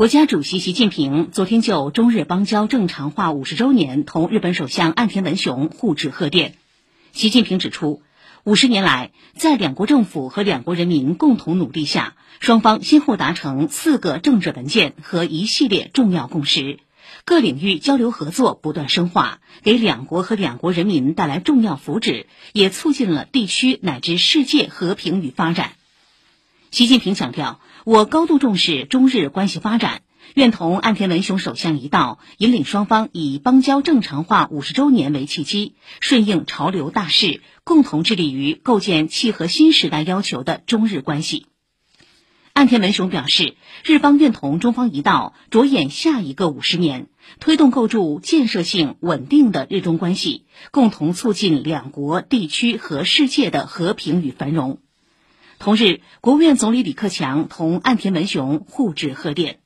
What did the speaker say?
国家主席习近平昨天就中日邦交正常化五十周年同日本首相岸田文雄互致贺电。习近平指出，五十年来，在两国政府和两国人民共同努力下，双方先后达成四个政治文件和一系列重要共识，各领域交流合作不断深化，给两国和两国人民带来重要福祉，也促进了地区乃至世界和平与发展。习近平强调，我高度重视中日关系发展，愿同岸田文雄首相一道，引领双方以邦交正常化五十周年为契机，顺应潮流大势，共同致力于构建契合新时代要求的中日关系。岸田文雄表示，日方愿同中方一道，着眼下一个五十年，推动构筑建设性稳定的日中关系，共同促进两国、地区和世界的和平与繁荣。同日，国务院总理李克强同岸田文雄互致贺电。